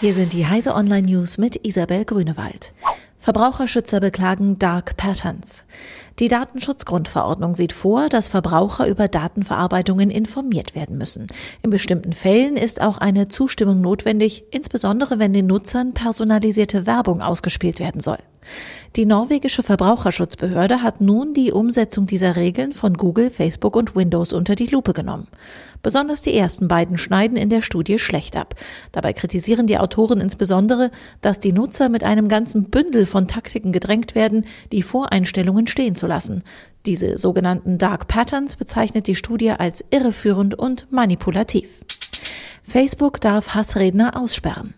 Hier sind die Heise Online News mit Isabel Grünewald. Verbraucherschützer beklagen Dark Patterns. Die Datenschutzgrundverordnung sieht vor, dass Verbraucher über Datenverarbeitungen informiert werden müssen. In bestimmten Fällen ist auch eine Zustimmung notwendig, insbesondere wenn den Nutzern personalisierte Werbung ausgespielt werden soll. Die norwegische Verbraucherschutzbehörde hat nun die Umsetzung dieser Regeln von Google, Facebook und Windows unter die Lupe genommen. Besonders die ersten beiden schneiden in der Studie schlecht ab. Dabei kritisieren die Autoren insbesondere, dass die Nutzer mit einem ganzen Bündel von Taktiken gedrängt werden, die Voreinstellungen stehen zu lassen. Diese sogenannten Dark Patterns bezeichnet die Studie als irreführend und manipulativ. Facebook darf Hassredner aussperren.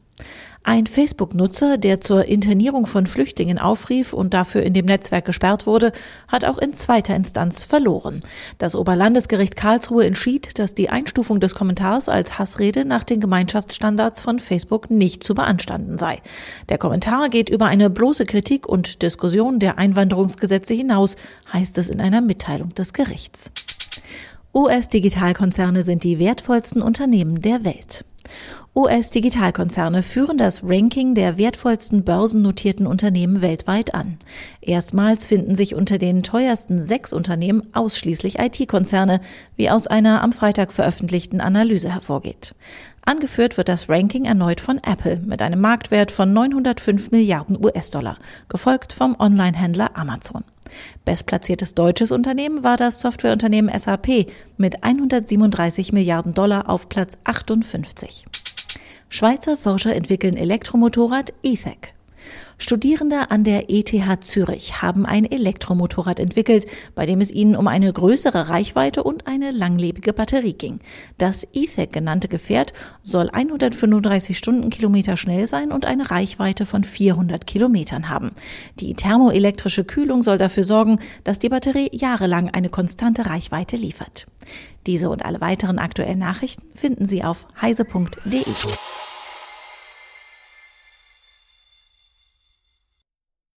Ein Facebook-Nutzer, der zur Internierung von Flüchtlingen aufrief und dafür in dem Netzwerk gesperrt wurde, hat auch in zweiter Instanz verloren. Das Oberlandesgericht Karlsruhe entschied, dass die Einstufung des Kommentars als Hassrede nach den Gemeinschaftsstandards von Facebook nicht zu beanstanden sei. Der Kommentar geht über eine bloße Kritik und Diskussion der Einwanderungsgesetze hinaus, heißt es in einer Mitteilung des Gerichts. US-Digitalkonzerne sind die wertvollsten Unternehmen der Welt. US-Digitalkonzerne führen das Ranking der wertvollsten börsennotierten Unternehmen weltweit an. Erstmals finden sich unter den teuersten sechs Unternehmen ausschließlich IT-Konzerne, wie aus einer am Freitag veröffentlichten Analyse hervorgeht. Angeführt wird das Ranking erneut von Apple mit einem Marktwert von 905 Milliarden US-Dollar, gefolgt vom Online-Händler Amazon. Bestplatziertes deutsches Unternehmen war das Softwareunternehmen SAP mit 137 Milliarden Dollar auf Platz 58. Schweizer Forscher entwickeln Elektromotorrad E-Tech. Studierende an der ETH Zürich haben ein Elektromotorrad entwickelt, bei dem es ihnen um eine größere Reichweite und eine langlebige Batterie ging. Das E-Tech genannte Gefährt soll 135 Stundenkilometer schnell sein und eine Reichweite von 400 Kilometern haben. Die thermoelektrische Kühlung soll dafür sorgen, dass die Batterie jahrelang eine konstante Reichweite liefert. Diese und alle weiteren aktuellen Nachrichten finden Sie auf heise.de.